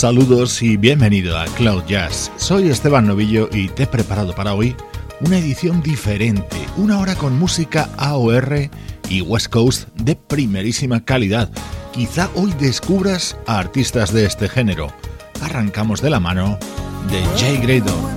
Saludos y bienvenido a Cloud Jazz. Soy Esteban Novillo y te he preparado para hoy una edición diferente, una hora con música AOR y West Coast de primerísima calidad. Quizá hoy descubras a artistas de este género. Arrancamos de la mano de Jay Graydon.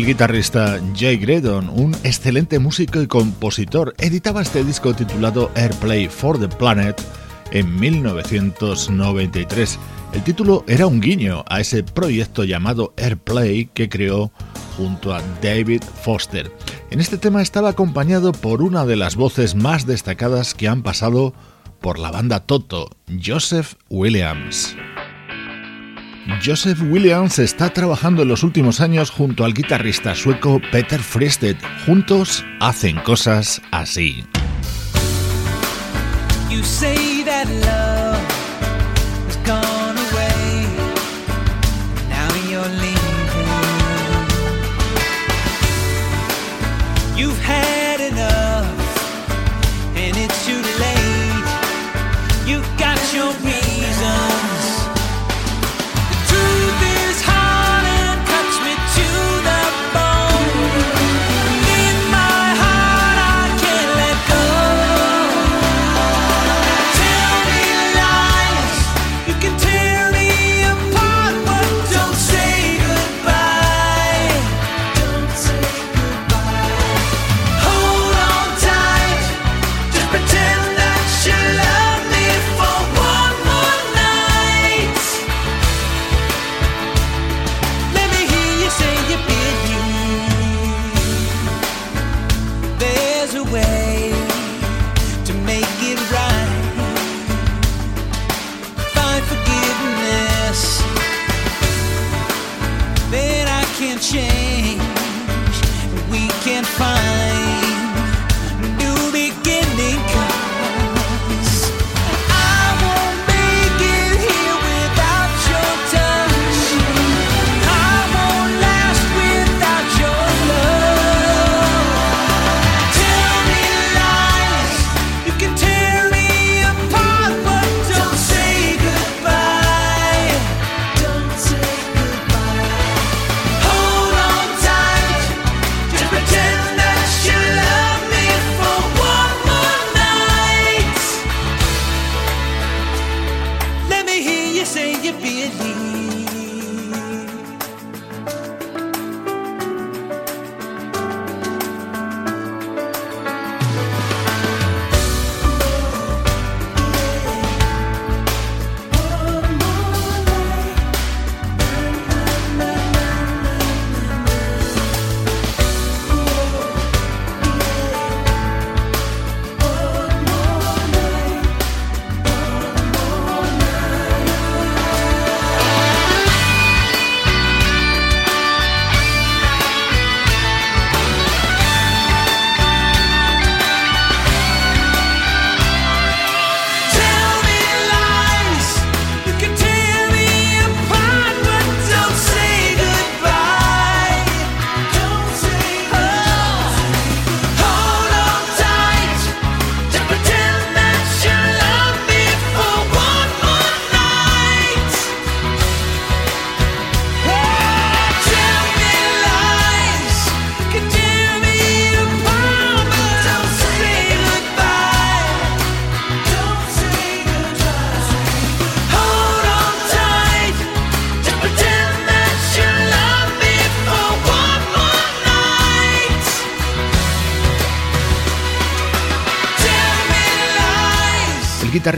El guitarrista Jay Graydon, un excelente músico y compositor, editaba este disco titulado Airplay for the Planet en 1993. El título era un guiño a ese proyecto llamado Airplay que creó junto a David Foster. En este tema estaba acompañado por una de las voces más destacadas que han pasado por la banda Toto, Joseph Williams. Joseph Williams está trabajando en los últimos años junto al guitarrista sueco Peter Fristed. Juntos hacen cosas así.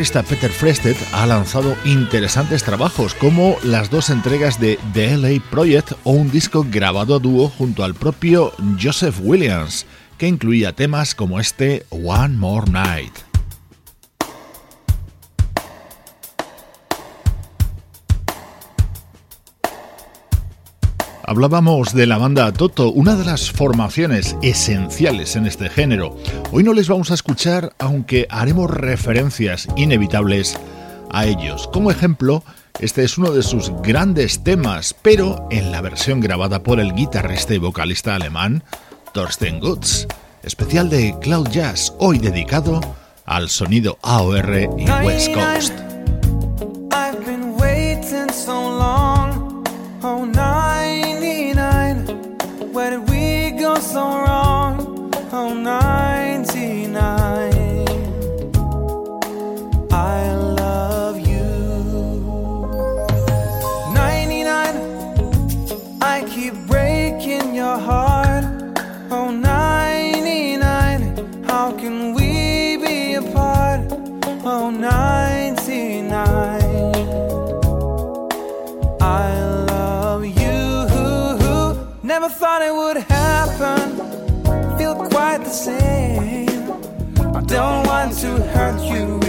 Guitarrista Peter Frested ha lanzado interesantes trabajos como las dos entregas de The LA Project o un disco grabado a dúo junto al propio Joseph Williams, que incluía temas como este One More Night. Hablábamos de la banda Toto, una de las formaciones esenciales en este género. Hoy no les vamos a escuchar, aunque haremos referencias inevitables a ellos. Como ejemplo, este es uno de sus grandes temas, pero en la versión grabada por el guitarrista y vocalista alemán Thorsten Gutz, especial de Cloud Jazz, hoy dedicado al sonido AOR y West Coast. Don't want to hurt you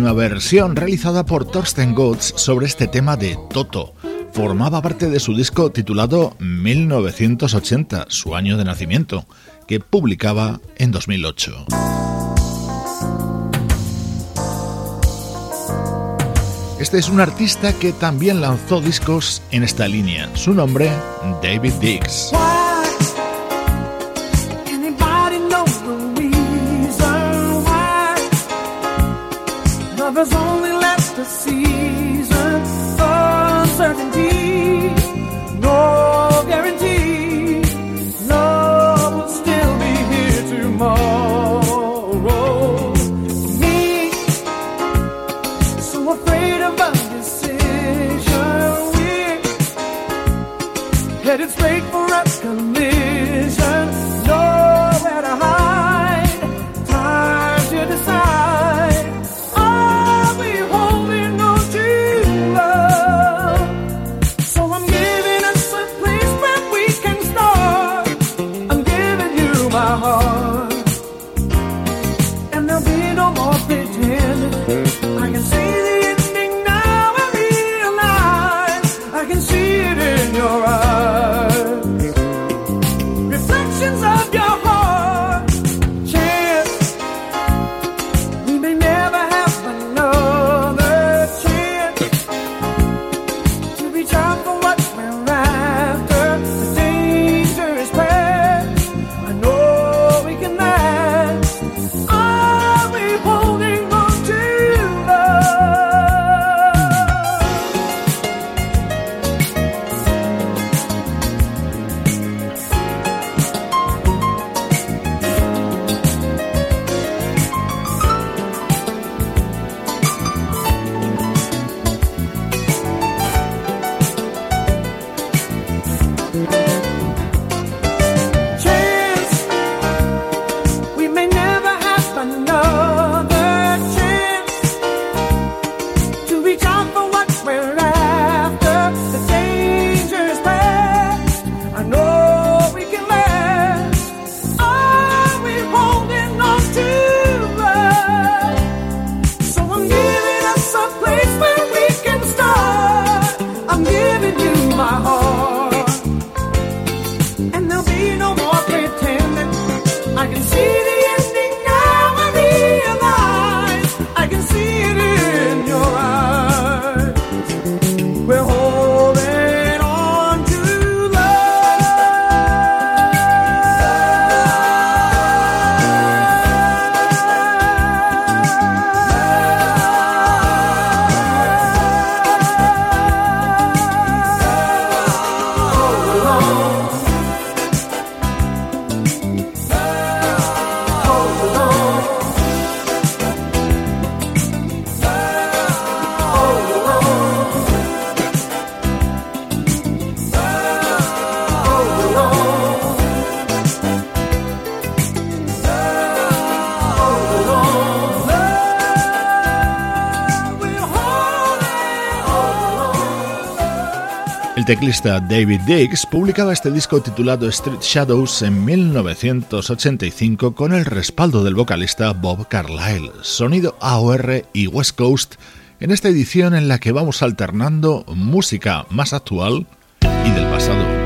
versión realizada por Thorsten Gotts sobre este tema de Toto. Formaba parte de su disco titulado 1980, su año de nacimiento, que publicaba en 2008. Este es un artista que también lanzó discos en esta línea. Su nombre, David Dix. Lovers only last a season. Uncertainty, teclista David Diggs publicaba este disco titulado Street Shadows en 1985 con el respaldo del vocalista Bob Carlyle, sonido AOR y West Coast en esta edición en la que vamos alternando música más actual y del pasado.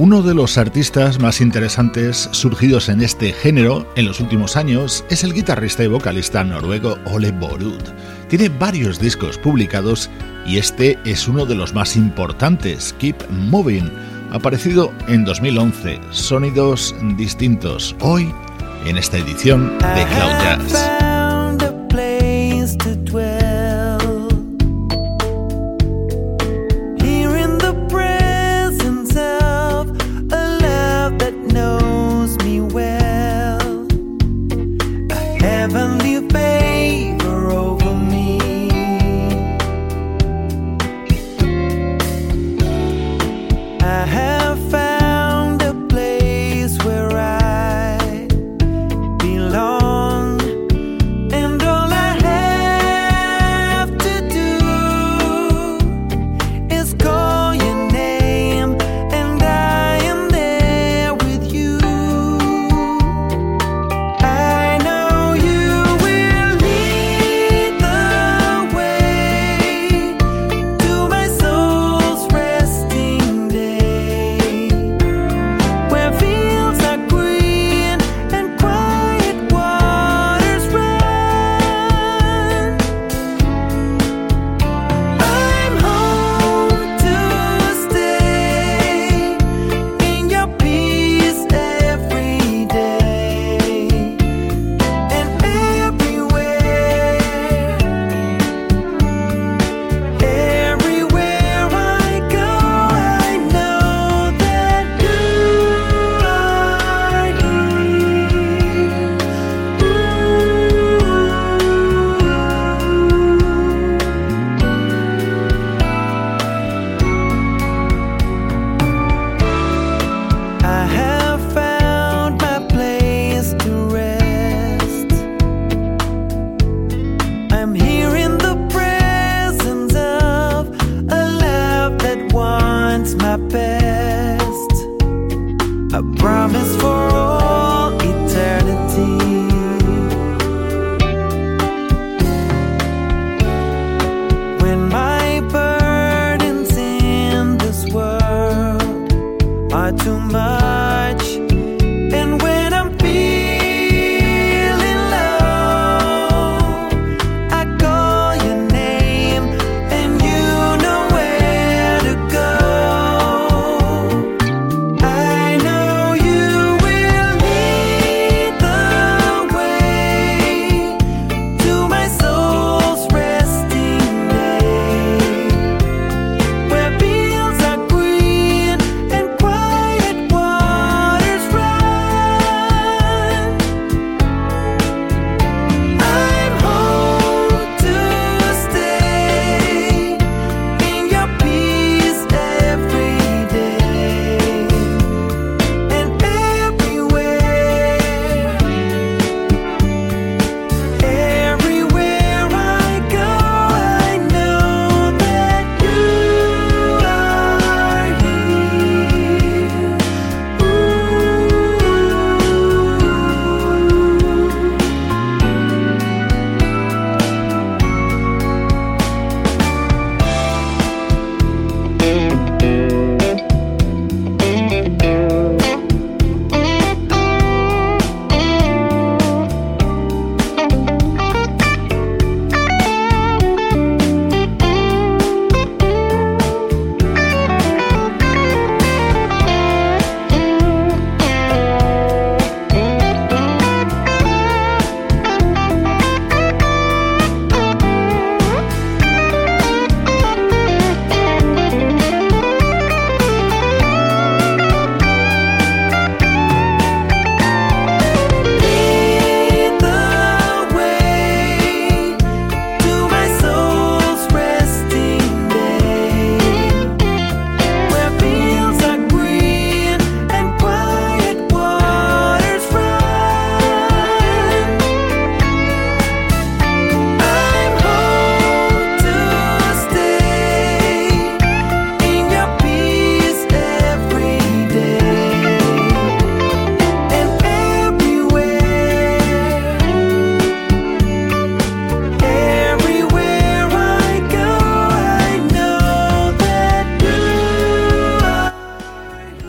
Uno de los artistas más interesantes surgidos en este género en los últimos años es el guitarrista y vocalista noruego Ole Borud. Tiene varios discos publicados y este es uno de los más importantes, Keep Moving, aparecido en 2011. Sonidos distintos hoy en esta edición de Cloud Jazz. happen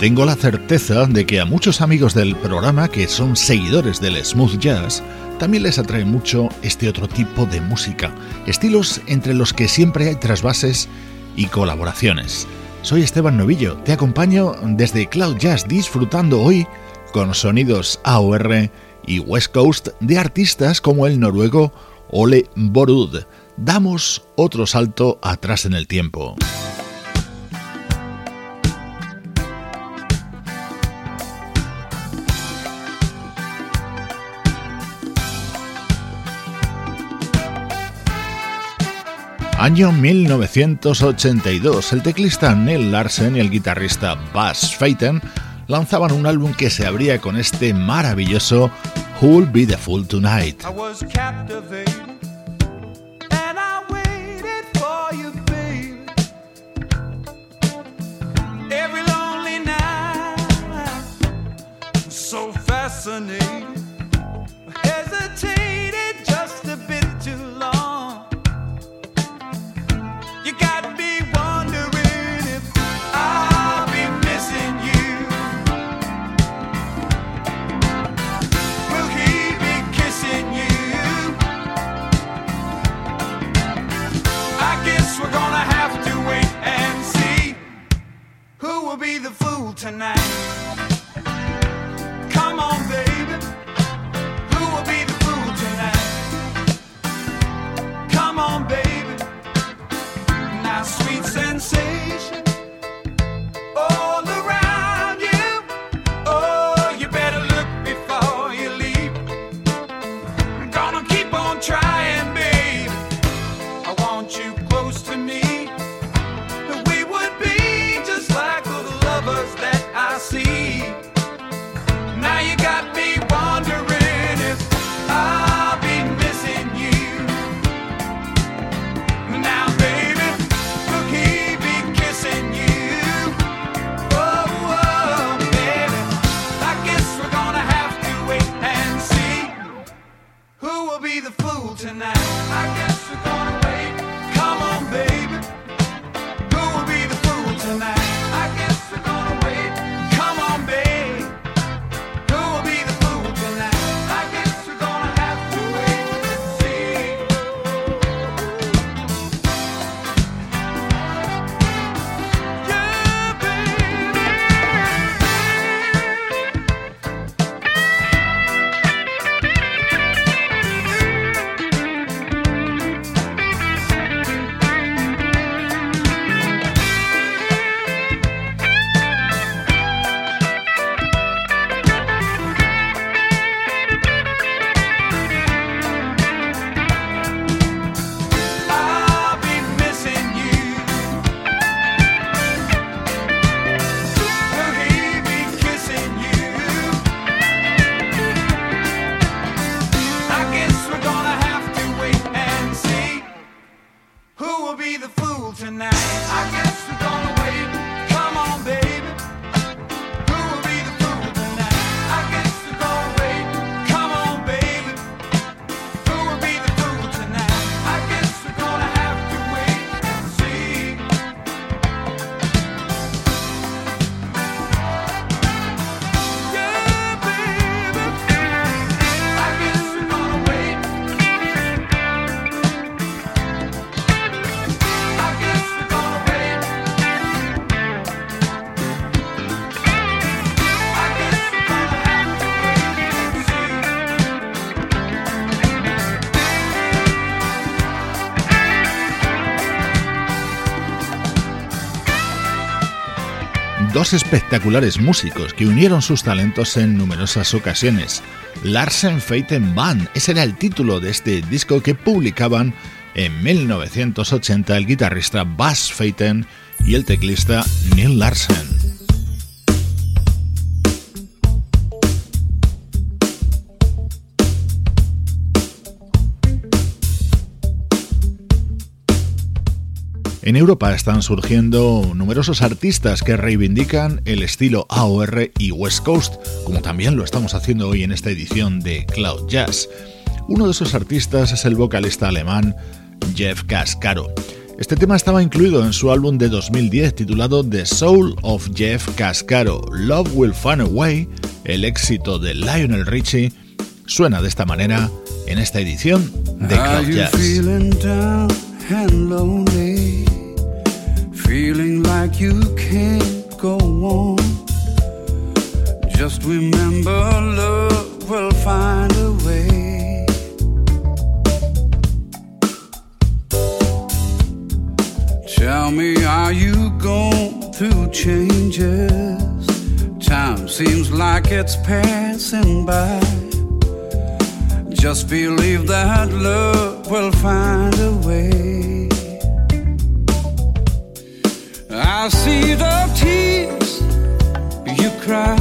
Tengo la certeza de que a muchos amigos del programa que son seguidores del smooth jazz también les atrae mucho este otro tipo de música, estilos entre los que siempre hay trasvases y colaboraciones. Soy Esteban Novillo, te acompaño desde Cloud Jazz disfrutando hoy con sonidos AOR y West Coast de artistas como el noruego Ole Borud. Damos otro salto atrás en el tiempo. Año 1982, el teclista Neil Larsen y el guitarrista Buzz Feiten lanzaban un álbum que se abría con este maravilloso Who'll Be the Fool Tonight. Espectaculares músicos que unieron sus talentos en numerosas ocasiones. Larsen Feiten Band, ese era el título de este disco que publicaban en 1980 el guitarrista Buzz Feiten y el teclista Neil Larsen. En Europa están surgiendo numerosos artistas que reivindican el estilo AOR y West Coast, como también lo estamos haciendo hoy en esta edición de Cloud Jazz. Uno de esos artistas es el vocalista alemán Jeff Cascaro. Este tema estaba incluido en su álbum de 2010 titulado The Soul of Jeff Cascaro. Love Will Find a Way, el éxito de Lionel Richie, suena de esta manera en esta edición de Cloud Jazz. Feeling like you can't go on. Just remember, love will find a way. Tell me, are you going through changes? Time seems like it's passing by. Just believe that love will find a way. I see the tears you cry.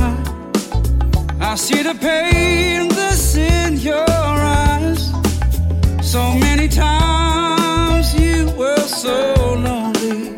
I see the pain that's in your eyes. So many times you were so lonely,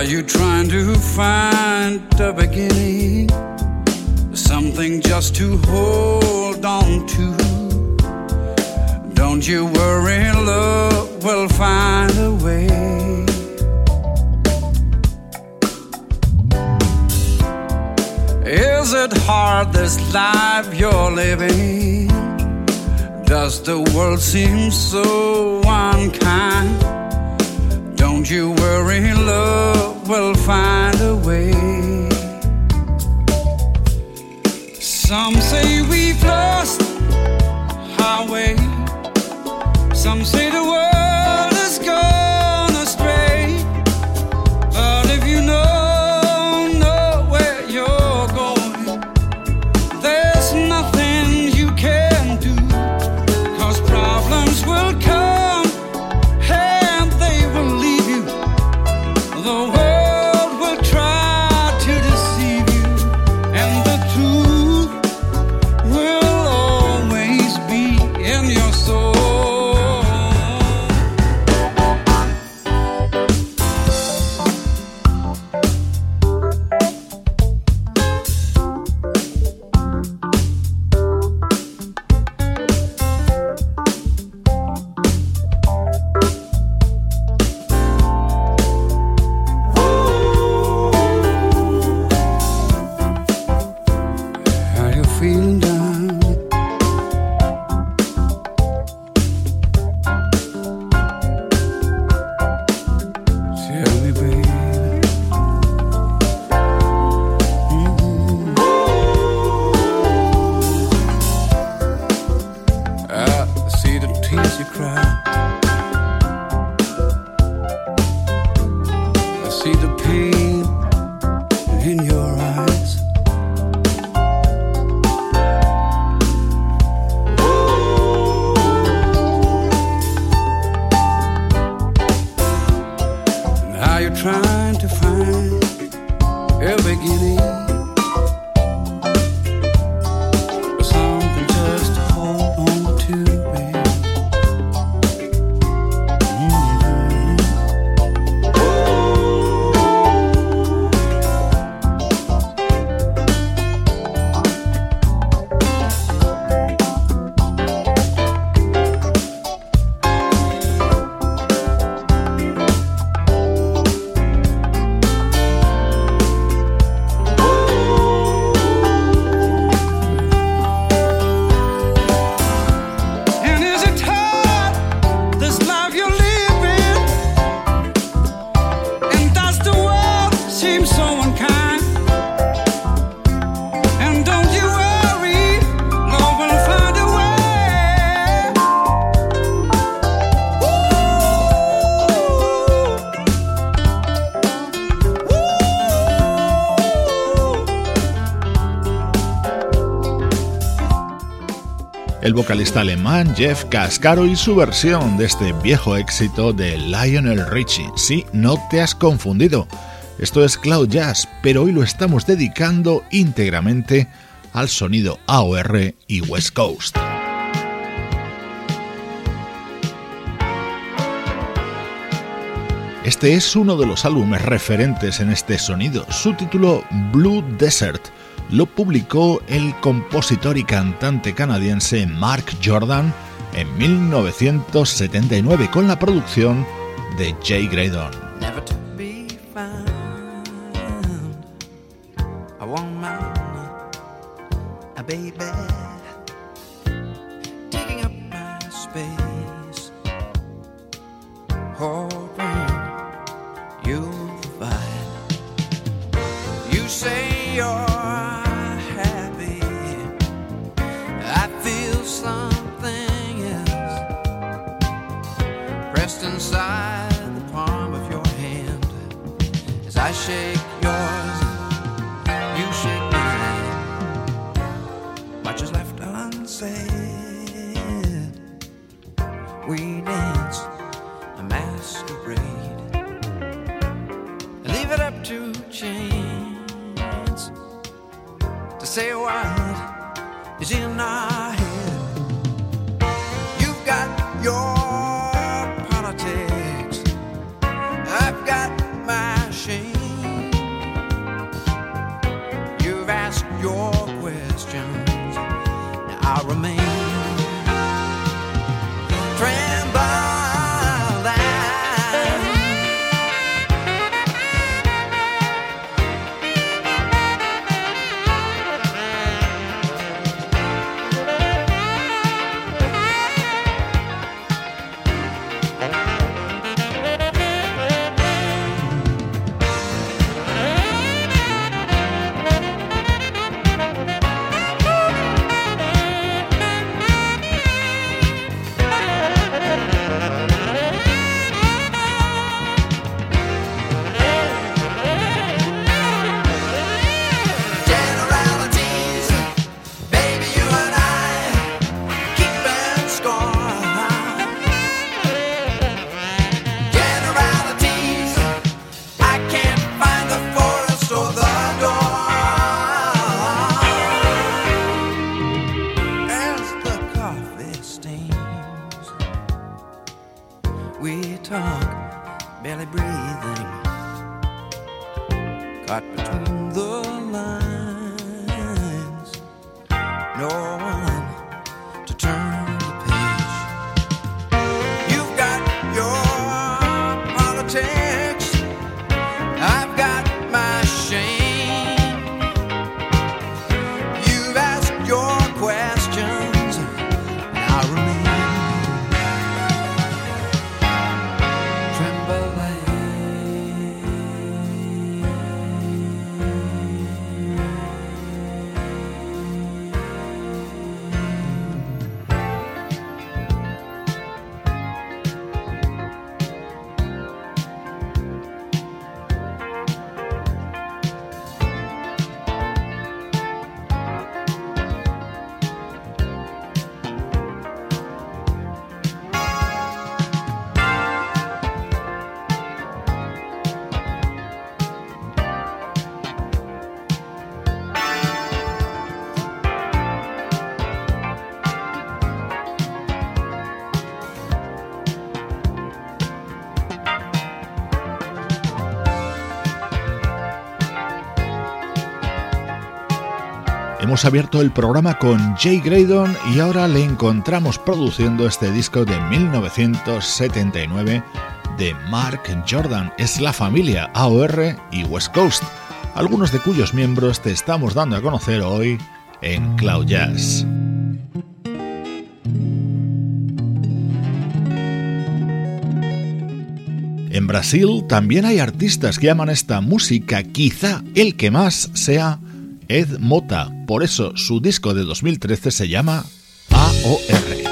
Are you trying to find a beginning? Something just to hold on to. Don't you worry, love will find a way. Is it hard this life you're living? Does the world seem so unkind? Don't in worry, love will find a way. Some say we've lost our way. Some say the world cry. El vocalista alemán Jeff Cascaro y su versión de este viejo éxito de Lionel Richie. Sí, no te has confundido. Esto es Cloud Jazz, pero hoy lo estamos dedicando íntegramente al sonido AOR y West Coast. Este es uno de los álbumes referentes en este sonido. Su título Blue Desert lo publicó el compositor y cantante canadiense Mark Jordan en 1979 con la producción de Jay Graydon. Hemos abierto el programa con Jay Graydon y ahora le encontramos produciendo este disco de 1979 de Mark Jordan. Es la familia AOR y West Coast, algunos de cuyos miembros te estamos dando a conocer hoy en Cloud Jazz. En Brasil también hay artistas que llaman esta música, quizá el que más sea Ed Mota. Por eso su disco de 2013 se llama AOR.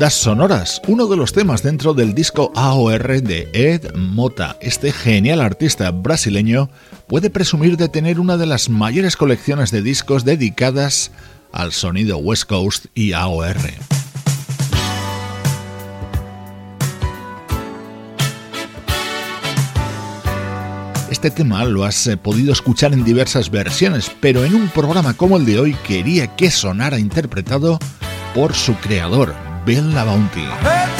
Ondas Sonoras, uno de los temas dentro del disco AOR de Ed Mota. Este genial artista brasileño puede presumir de tener una de las mayores colecciones de discos dedicadas al sonido West Coast y AOR. Este tema lo has eh, podido escuchar en diversas versiones, pero en un programa como el de hoy quería que sonara interpretado por su creador, Bill La Bounty.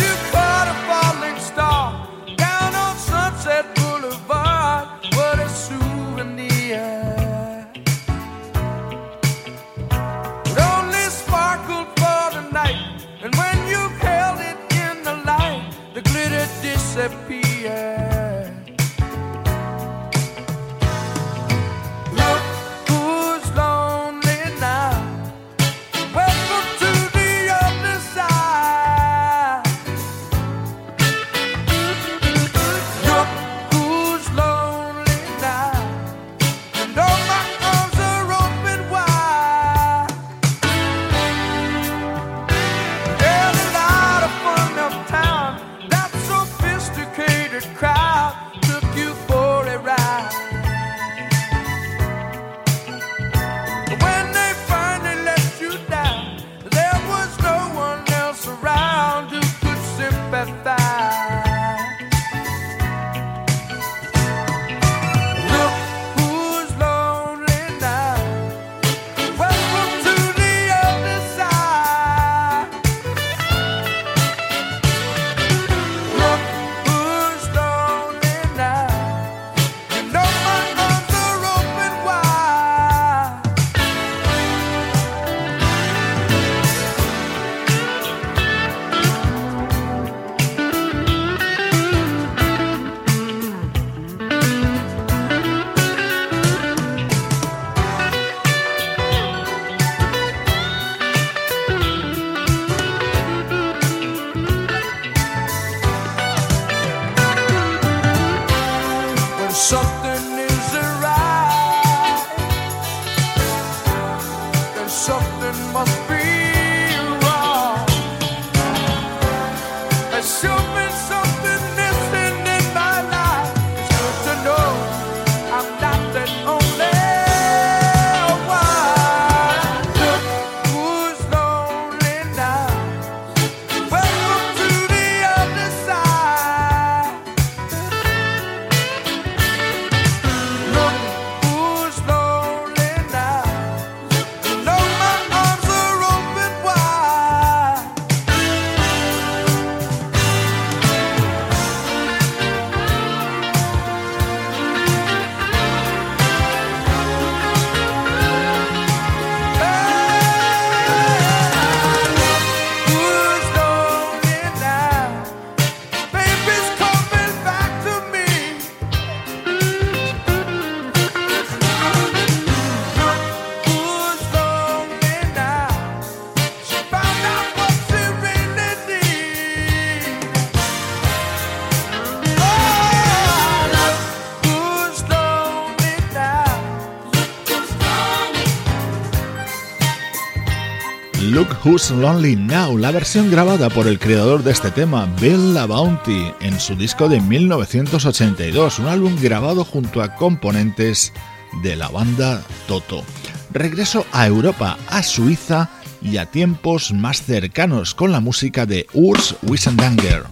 Who's Lonely Now, la versión grabada por el creador de este tema, Bill LaBounty, en su disco de 1982, un álbum grabado junto a componentes de la banda Toto. Regreso a Europa, a Suiza y a tiempos más cercanos con la música de Urs Wissendanger.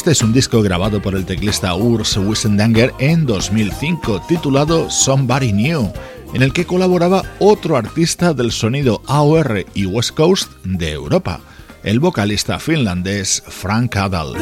Este es un disco grabado por el teclista Urs Wissendanger en 2005, titulado Somebody New, en el que colaboraba otro artista del sonido AOR y West Coast de Europa, el vocalista finlandés Frank Adal.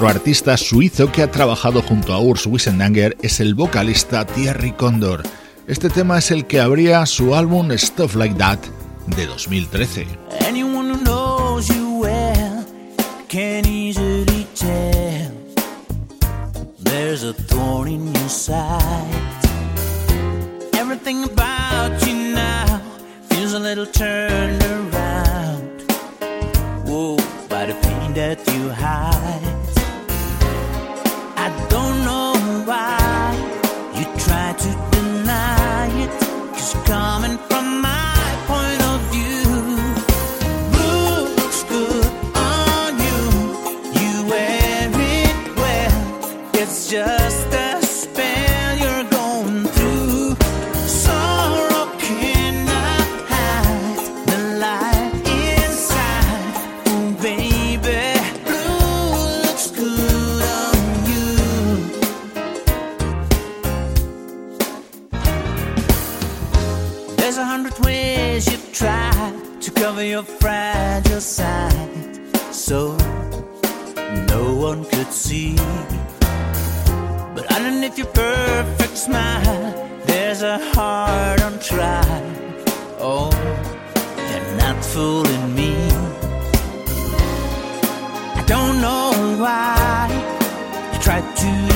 Otro artista suizo que ha trabajado junto a Urs Wissendanger es el vocalista Thierry Condor. Este tema es el que abría su álbum Stuff Like That de 2013. Anyone who knows you well can easily tell there's a thorn in your side. Everything about you now feels a little turned around. Whoa, by the pain that you. Trial. Oh, you're not fooling me. I don't know why you try to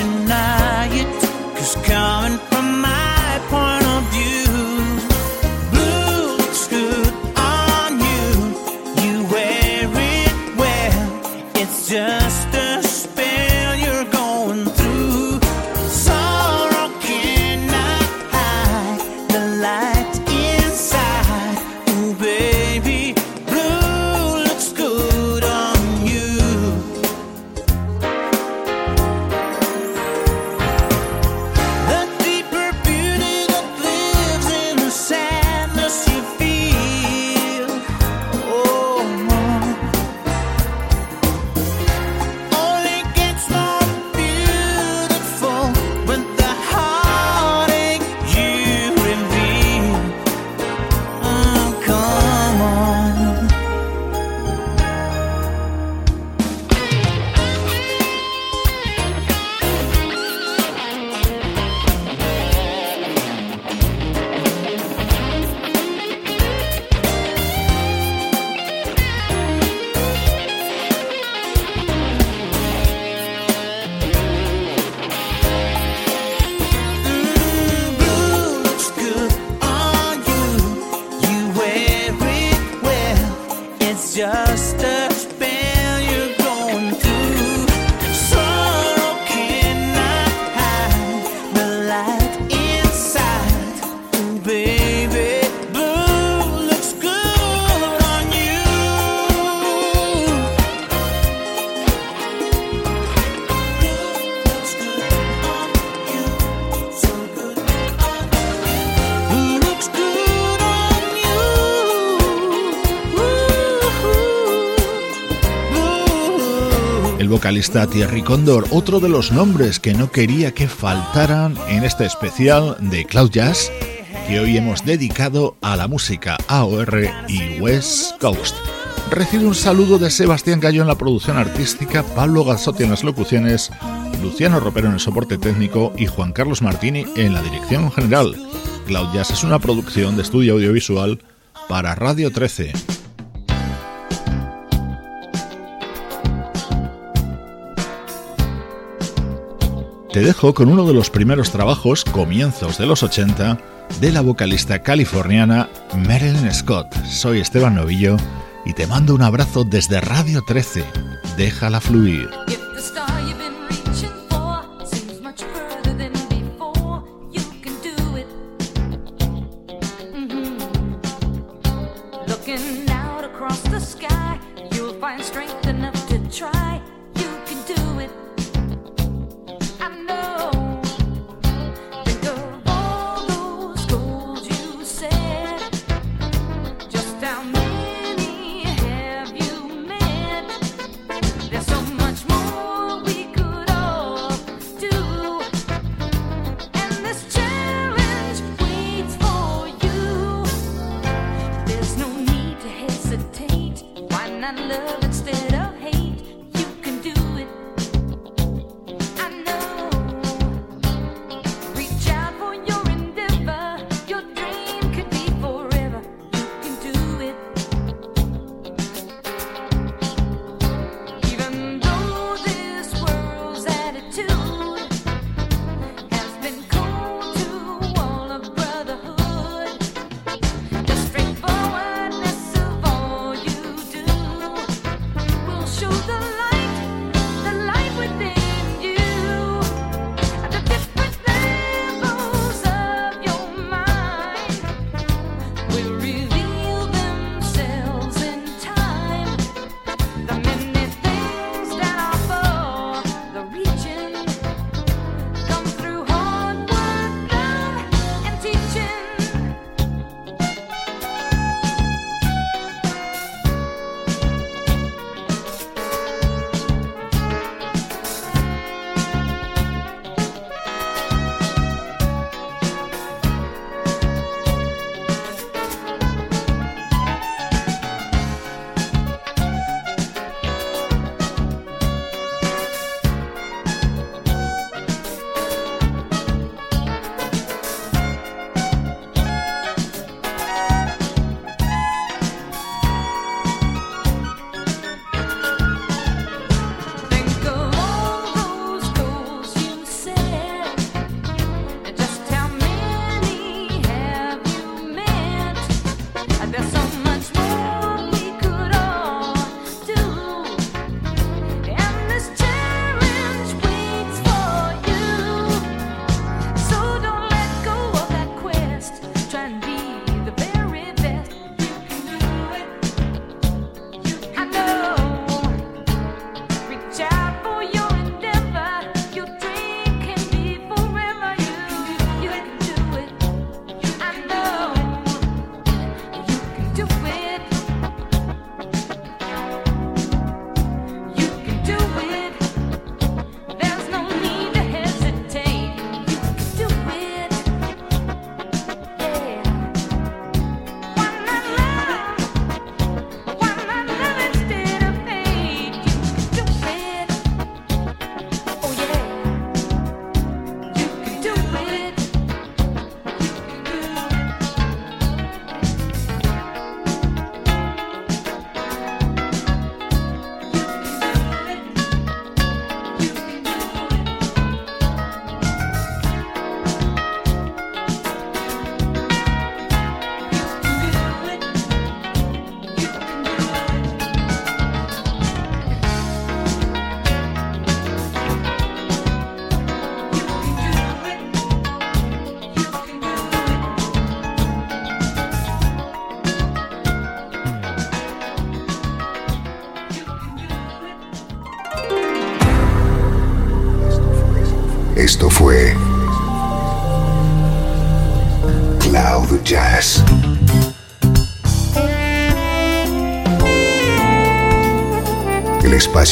vocalista Thierry Condor, otro de los nombres que no quería que faltaran en este especial de Cloud Jazz que hoy hemos dedicado a la música AOR y West Coast. Recibe un saludo de Sebastián Gallo en la producción artística, Pablo Gazzotti en las locuciones, Luciano Ropero en el soporte técnico y Juan Carlos Martini en la dirección general. Cloud Jazz es una producción de estudio audiovisual para Radio 13. Te dejo con uno de los primeros trabajos, comienzos de los 80, de la vocalista californiana Marilyn Scott. Soy Esteban Novillo y te mando un abrazo desde Radio 13. Déjala fluir.